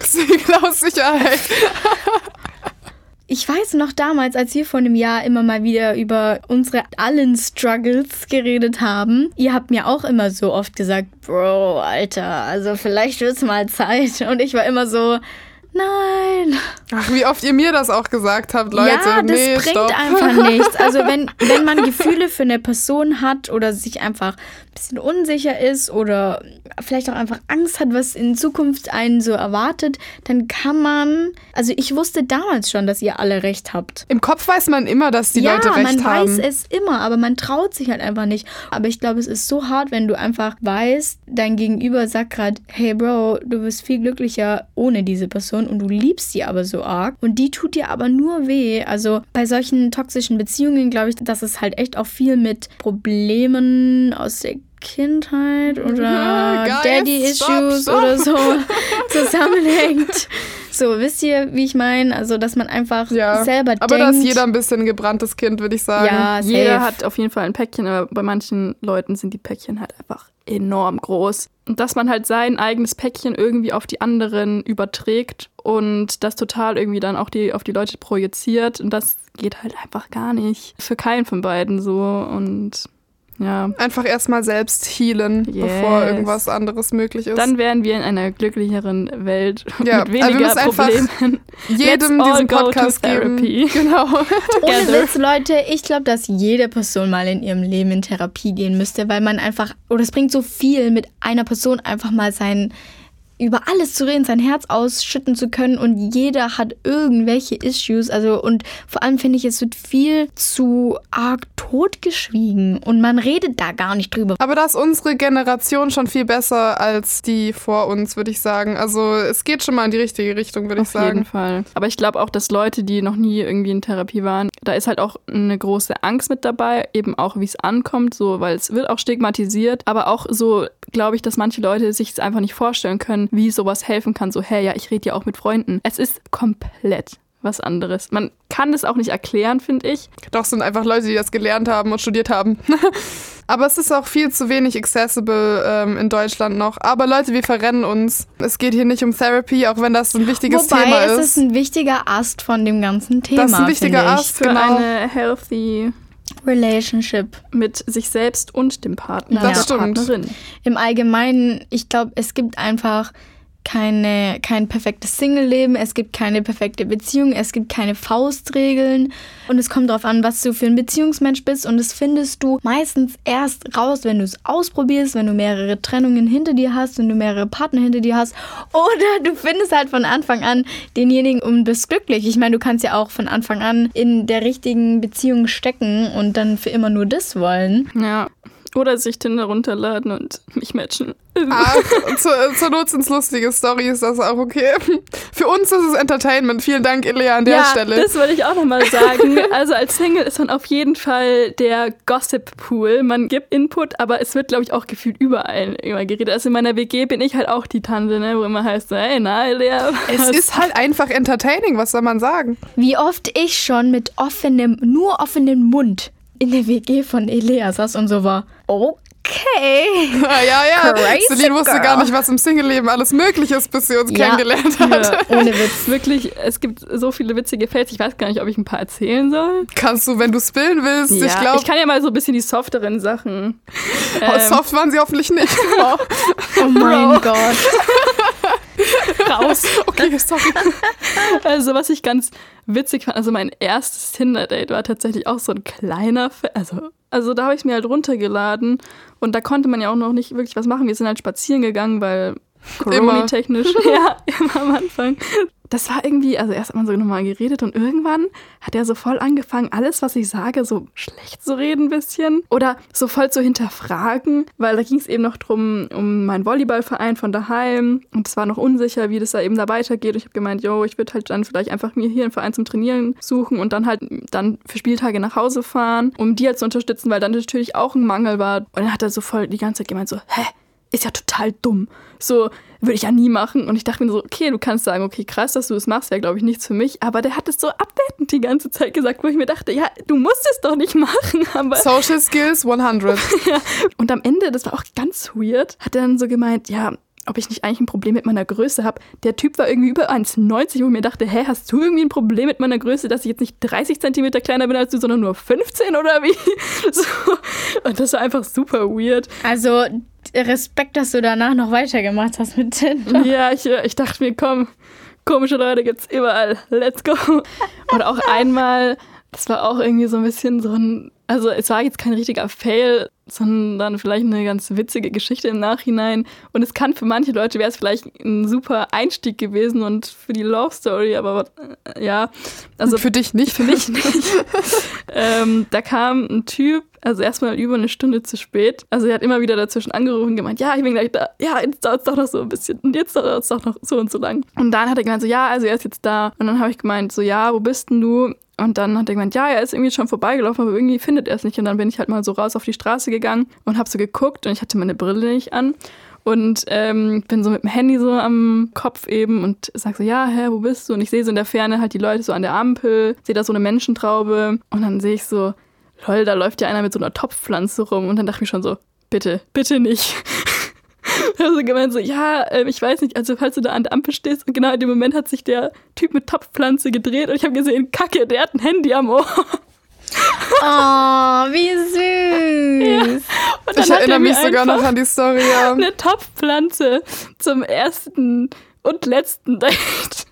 (laughs) Segel aus Sicherheit. (laughs) Ich weiß noch damals, als wir vor einem Jahr immer mal wieder über unsere allen Struggles geredet haben. Ihr habt mir auch immer so oft gesagt, Bro, Alter, also vielleicht wird's mal Zeit. Und ich war immer so, nein. Ach, wie oft ihr mir das auch gesagt habt, Leute. ja, das nee, bringt stopp. einfach (laughs) nichts. Also wenn, wenn man Gefühle für eine Person hat oder sich einfach ein bisschen unsicher ist oder vielleicht auch einfach Angst hat, was in Zukunft einen so erwartet, dann kann man, also ich wusste damals schon, dass ihr alle recht habt. Im Kopf weiß man immer, dass die ja, Leute recht man haben. weiß es immer, aber man traut sich halt einfach nicht. Aber ich glaube, es ist so hart, wenn du einfach weißt, dein Gegenüber sagt gerade, hey Bro, du wirst viel glücklicher ohne diese Person und du liebst sie aber so arg und die tut dir aber nur weh. Also bei solchen toxischen Beziehungen glaube ich, dass es halt echt auch viel mit Problemen aus der Kindheit oder Guys, Daddy-Issues oder so (laughs) zusammenhängt. So, wisst ihr, wie ich meine? Also, dass man einfach ja. selber Aber denkt. da ist jeder ein bisschen gebranntes Kind, würde ich sagen. Ja, Jeder safe. hat auf jeden Fall ein Päckchen, aber bei manchen Leuten sind die Päckchen halt einfach enorm groß. Und dass man halt sein eigenes Päckchen irgendwie auf die anderen überträgt und das total irgendwie dann auch die, auf die Leute projiziert. Und das geht halt einfach gar nicht. Für keinen von beiden so. Und ja. Einfach erstmal selbst healen, Yes. bevor irgendwas anderes möglich ist. Dann wären wir in einer glücklicheren Welt Ja, (laughs) mit also wir weniger müssen einfach Problemen. (laughs) jedem Let's all diesen go to Podcast geben. (laughs) Genau. Ohne. Witz, Leute, ich glaube, dass jede Person mal in ihrem Leben in Therapie gehen müsste, weil man einfach, oder es bringt so viel, mit einer Person einfach mal sein, über alles zu reden, sein Herz ausschütten zu können und jeder hat irgendwelche Issues. Also, und vor allem finde ich, es wird viel zu arg totgeschwiegen und man redet da gar nicht drüber. Aber da ist unsere Generation schon viel besser als die vor uns, würde ich sagen. Also es geht schon mal in die richtige Richtung, würde ich Auf jeden sagen. Fall. Aber ich glaube auch, dass Leute, die noch nie irgendwie in Therapie waren, da ist halt auch eine große Angst mit dabei, eben auch wie es ankommt, so, weil es wird auch stigmatisiert, aber auch so glaube ich, dass manche Leute sich es einfach nicht vorstellen können, wie sowas helfen kann. So, hey, ja, ich rede ja auch mit Freunden. Es ist komplett was anderes. Man kann es auch nicht erklären, finde ich. Doch, es sind einfach Leute, die das gelernt haben und studiert haben. (laughs) Aber es ist auch viel zu wenig accessible ähm, in Deutschland noch. Aber Leute, wir verrennen uns. Es geht hier nicht um Therapy, auch wenn das ein wichtiges Wobei Thema es ist. ist ein wichtiger Ast von dem ganzen Thema. Das ist ein wichtiger finde ich. Ast. Für Genau. eine healthy Relationship. mit sich selbst und dem Partner, Das stimmt. Partnerin. Im Allgemeinen, ich glaube, es gibt einfach keine, kein perfektes Single-Leben, es gibt keine perfekte Beziehung, es gibt keine Faustregeln und es kommt darauf an, was du für ein Beziehungsmensch bist und das findest du meistens erst raus, wenn du es ausprobierst, wenn du mehrere Trennungen hinter dir hast, wenn du mehrere Partner hinter dir hast oder du findest halt von Anfang an denjenigen und bist glücklich. Ich meine, du kannst ja auch von Anfang an in der richtigen Beziehung stecken und dann für immer nur das wollen. Ja. Oder sich Tinder runterladen und mich matchen. Ah, (laughs) zur, zur Not sind es lustige Stories, das ist auch okay. Für uns ist es Entertainment. Vielen Dank, Ilea, an der ja, Stelle. das wollte ich auch nochmal sagen. Also als Single ist man auf jeden Fall der Gossip-Pool. Man gibt Input, aber es wird, glaube ich, auch gefühlt überall immer geredet. Also in meiner WG bin ich halt auch die Tante, ne, wo immer heißt, so, hey, na, Lea. es was- ist halt einfach entertaining, was soll man sagen? Wie oft ich schon mit offenem, nur offenem Mund in der WG von Elea saß und so war, okay. Ja, ja, ja. Crazy Celine wusste girl. gar nicht, was im Single-Leben alles möglich ist, bis sie uns Ja. kennengelernt hat. Ja. Ohne Witz. (laughs) Wirklich, es gibt so viele witzige Fails. Ich weiß gar nicht, ob ich ein paar erzählen soll. Kannst du, wenn du spillen willst, Ja, ich glaube, kann ja mal so ein bisschen die softeren Sachen. ähm, soft waren sie hoffentlich nicht. Wow. Oh (laughs) mein Gott. (laughs) (laughs) raus. Okay, sorry. (laughs) Also, was ich ganz witzig fand, also mein erstes Tinder-Date war tatsächlich auch so ein kleiner, Fe also, also da habe ich mir halt runtergeladen und da konnte man ja auch noch nicht wirklich was machen. Wir sind halt spazieren gegangen, weil Corona-technisch, (laughs) ja, (laughs) immer am Anfang. das war irgendwie, also erst hat man so nochmal geredet und irgendwann hat er so voll angefangen, alles, was ich sage, so schlecht zu reden ein bisschen oder so voll zu hinterfragen, weil da ging es eben noch drum, um meinen Volleyballverein von daheim und es war noch unsicher, wie das da eben da weitergeht. Und ich habe gemeint, yo, ich würde halt dann vielleicht einfach mir hier einen Verein zum Trainieren suchen und dann halt dann für Spieltage nach Hause fahren, um die halt zu unterstützen, weil dann natürlich auch ein Mangel war. Und dann hat er so voll die ganze Zeit gemeint, so, hä? Ist ja total dumm. So würde ich ja nie machen. Und ich dachte mir so, okay, du kannst sagen, okay, krass, dass du es machst, wäre, glaube ich, nichts für mich. Aber der hat es so abwertend die ganze Zeit gesagt, wo ich mir dachte, ja, du musst es doch nicht (laughs) machen. Aber Social Skills (laughs) 100. ja. Und am Ende, das war auch ganz weird, hat er dann so gemeint, ja, ob ich nicht eigentlich ein Problem mit meiner Größe habe. Der Typ war irgendwie über 1,90, wo ich mir dachte, hä, hast du irgendwie ein Problem mit meiner Größe, dass ich jetzt nicht 30 Zentimeter kleiner bin als du, sondern nur 15 oder wie? (laughs) So. Und das war einfach super weird. Also Respekt, dass du danach noch weitergemacht hast mit Tinder. Ja, ich, ich dachte mir, komm, komische Leute gibt's überall. Let's go. Und auch einmal, das war auch irgendwie so ein bisschen so ein, also es war jetzt kein richtiger Fail, sondern vielleicht eine ganz witzige Geschichte im Nachhinein. Und es kann für manche Leute wäre es vielleicht ein super Einstieg gewesen und für die Love Story, aber äh, ja. Also für dich nicht. Für mich nicht. (laughs) ähm, da kam ein Typ, also erstmal über eine Stunde zu spät. Also er hat immer wieder dazwischen angerufen und gemeint, ja, ich bin gleich da. Ja, jetzt dauert es doch noch so ein bisschen. Und jetzt dauert es doch noch so und so lang. Und dann hat er gemeint, so, ja, also er ist jetzt da. Und dann habe ich gemeint, so, ja, wo bist denn du? Und dann hat er gemeint, ja, er ist irgendwie schon vorbeigelaufen, aber irgendwie findet er es nicht. Und dann bin ich halt mal so raus auf die Straße gegangen und habe so geguckt und ich hatte meine Brille nicht an. Und ähm, bin so mit dem Handy so am Kopf eben und sag so, ja, hä, wo bist du? Und ich sehe so in der Ferne halt die Leute so an der Ampel, sehe da so eine Menschentraube und dann sehe ich so, lol, da läuft ja einer mit so einer Topfpflanze rum. Und dann dachte ich mir schon so, bitte, bitte nicht. (laughs) (laughs) Also gemeint so, ja, äh, ich weiß nicht, also falls du da an der Ampel stehst und genau in dem Moment hat sich der Typ mit Topfpflanze gedreht und ich habe gesehen, Kacke, der hat ein Handy am Ohr. (laughs) Oh, wie süß. Ja. Ich erinnere mich sogar noch an die Story. Ja. (laughs) Eine Topfpflanze zum ersten und letzten Date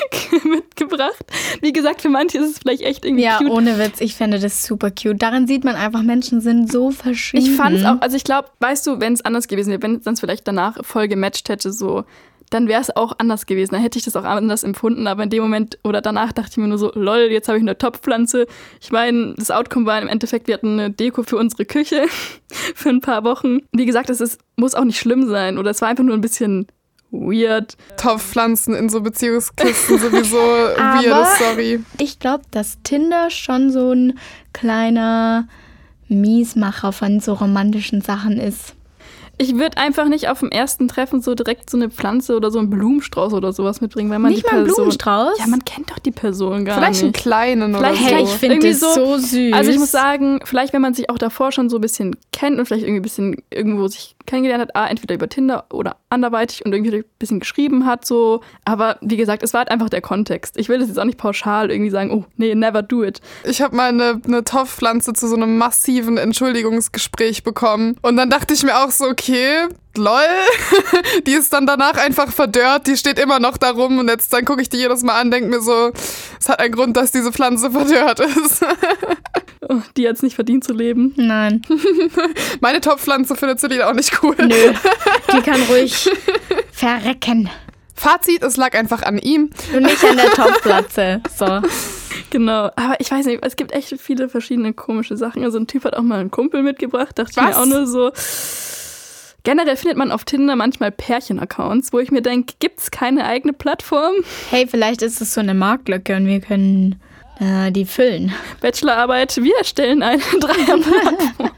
(laughs) mitgebracht. Wie gesagt, für manche ist es vielleicht echt irgendwie ja, cute. Ja, ohne Witz, ich fände das super cute. Daran sieht man einfach, Menschen sind so verschieden. Ich fand es auch, also ich glaube, weißt du, wenn es anders gewesen wäre, wenn es vielleicht danach voll gematcht hätte, so, dann wäre es auch anders gewesen. Dann hätte ich das auch anders empfunden. Aber in dem Moment oder danach dachte ich mir nur so, lol, jetzt habe ich eine Topfpflanze. Ich meine, das Outcome war im Endeffekt, wir hatten eine Deko für unsere Küche (laughs) für ein paar Wochen. Wie gesagt, es muss auch nicht schlimm sein. Oder es war einfach nur ein bisschen weird. Topfpflanzen in so Beziehungskisten sowieso (laughs) weirde Story. Ich glaube, dass Tinder schon so ein kleiner Miesmacher von so romantischen Sachen ist. Ich würde einfach nicht auf dem ersten Treffen so direkt so eine Pflanze oder so einen Blumenstrauß oder sowas mitbringen, weil man nicht die Person. Mal Blumenstrauß? Ja, man kennt doch die Person gar vielleicht nicht. Vielleicht einen kleinen vielleicht, oder so. Hey, ich finde das so, so süß. Also ich muss sagen, vielleicht wenn man sich auch davor schon so ein bisschen kennt und vielleicht irgendwie ein bisschen irgendwo sich kennengelernt hat, ah, entweder über Tinder oder anderweitig und irgendwie ein bisschen geschrieben hat, so. Aber wie gesagt, es war halt einfach der Kontext. Ich will das jetzt auch nicht pauschal irgendwie sagen, oh, nee, never do it. Ich habe mal eine, eine Topfpflanze zu so einem massiven Entschuldigungsgespräch bekommen. Und dann dachte ich mir auch so, okay, lol, (laughs) die ist dann danach einfach verdörrt, die steht immer noch da rum und jetzt dann gucke ich die jedes Mal an, denke mir so, es hat einen Grund, dass diese Pflanze (laughs) verdörrt ist. (laughs) die hat es nicht verdient zu leben. Nein. (laughs) Meine Topfpflanze findet Celine auch nicht cool. Nö, (laughs) die kann ruhig verrecken. Fazit, es lag einfach an ihm. Und nicht an der Topfpflanze. So. Genau, aber ich weiß nicht, es gibt echt viele verschiedene komische Sachen. Also ein Typ hat auch mal einen Kumpel mitgebracht, dachte Was? ich mir auch nur so. Generell findet man auf Tinder manchmal Pärchen-Accounts, wo ich mir denke, gibt es keine eigene Plattform? Hey, vielleicht ist es so eine Marktlücke und wir können äh, die füllen. Bachelorarbeit, wir erstellen eine (laughs) Dreierplattform.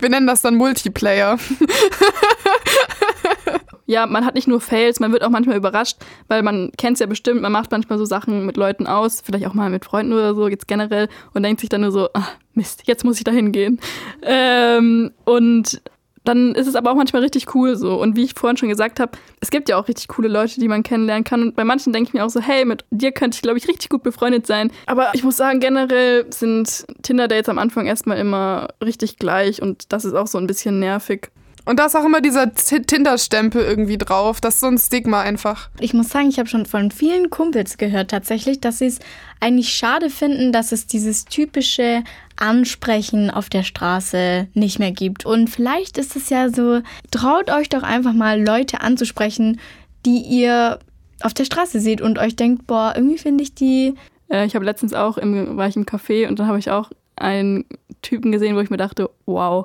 wir nennen das dann Multiplayer. ja, man hat nicht nur Fails, man wird auch manchmal überrascht, weil man kennt es ja bestimmt, man macht manchmal so Sachen mit Leuten aus, vielleicht auch mal mit Freunden oder so, jetzt generell, und denkt sich dann nur so, ach, Mist, jetzt muss ich da hingehen. Ähm, und dann ist es aber auch manchmal richtig cool so. Und wie ich vorhin schon gesagt habe, es gibt ja auch richtig coole Leute, die man kennenlernen kann. Und bei manchen denke ich mir auch so, hey, mit dir könnte ich, glaube ich, richtig gut befreundet sein. Aber ich muss sagen, generell sind Tinder-Dates am Anfang erstmal immer richtig gleich und das ist auch so ein bisschen nervig. Und da ist auch immer dieser Tinder-Stempel irgendwie drauf. Das ist so ein Stigma einfach. Ich muss sagen, ich habe schon von vielen Kumpels gehört tatsächlich, dass sie es eigentlich schade finden, dass es dieses typische Ansprechen auf der Straße nicht mehr gibt. Und vielleicht ist es ja so, traut euch doch einfach mal Leute anzusprechen, die ihr auf der Straße seht und euch denkt, boah, irgendwie finde ich die. Äh, ich habe letztens auch im, war ich im Café und dann habe ich auch einen Typen gesehen, wo ich mir dachte, wow,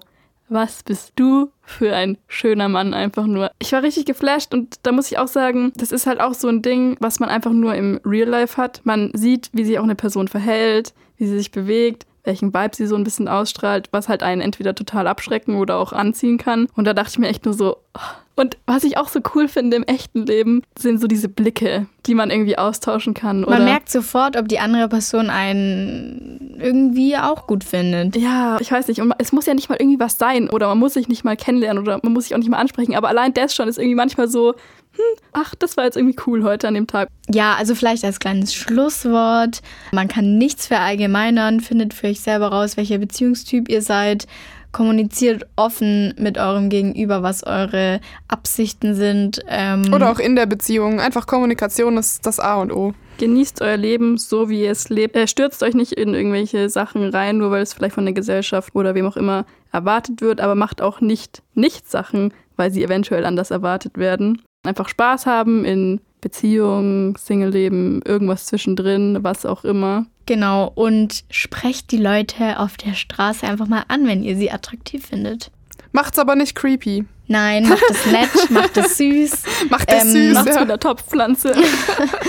was bist du für ein schöner Mann einfach nur. Ich war richtig geflasht und da muss ich auch sagen, das ist halt auch so ein Ding, was man einfach nur im Real Life hat. Man sieht, wie sich auch eine Person verhält, wie sie sich bewegt, welchen Vibe sie so ein bisschen ausstrahlt, was halt einen entweder total abschrecken oder auch anziehen kann. Und da dachte ich mir echt nur so, oh. Und was ich auch so cool finde im echten Leben, sind so diese Blicke, die man irgendwie austauschen kann. Man merkt sofort, ob die andere Person einen irgendwie auch gut findet. Ja, ich weiß nicht. Und es muss ja nicht mal irgendwie was sein oder man muss sich nicht mal kennenlernen oder man muss sich auch nicht mal ansprechen. Aber allein das schon ist irgendwie manchmal so, hm, ach, das war jetzt irgendwie cool heute an dem Tag. Ja, also vielleicht als kleines Schlusswort. Man kann nichts verallgemeinern, findet für euch selber raus, welcher Beziehungstyp ihr seid. Kommuniziert offen mit eurem Gegenüber, was eure Absichten sind. Ähm Oder auch in der Beziehung. Einfach Kommunikation ist das A und O. Genießt euer Leben so, wie ihr es lebt. Äh, stürzt euch nicht in irgendwelche Sachen rein, nur weil es vielleicht von der Gesellschaft oder wem auch immer erwartet wird, aber macht auch nicht Nicht-Sachen, weil sie eventuell anders erwartet werden. Einfach Spaß haben in Beziehung, Single-Leben, irgendwas zwischendrin, was auch immer. Genau, und sprecht die Leute auf der Straße einfach mal an, wenn ihr sie attraktiv findet. Macht's aber nicht creepy. Nein, macht es nett, (laughs) macht es süß. Macht es ähm, süß. Macht's ja. mit der Topfpflanze.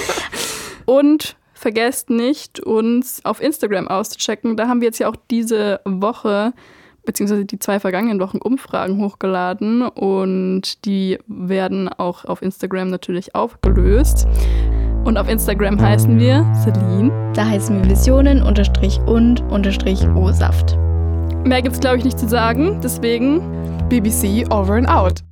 (laughs) und vergesst nicht, uns auf Instagram auszuchecken. Da haben wir jetzt ja auch diese Woche beziehungsweise die zwei vergangenen Wochen Umfragen hochgeladen und die werden auch auf Instagram natürlich aufgelöst. Und auf Instagram heißen wir Celine. Da heißen wir Visionen unterstrich und unterstrich O-Saft. Mehr gibt's glaube ich nicht zu sagen, deswegen BBC over and out.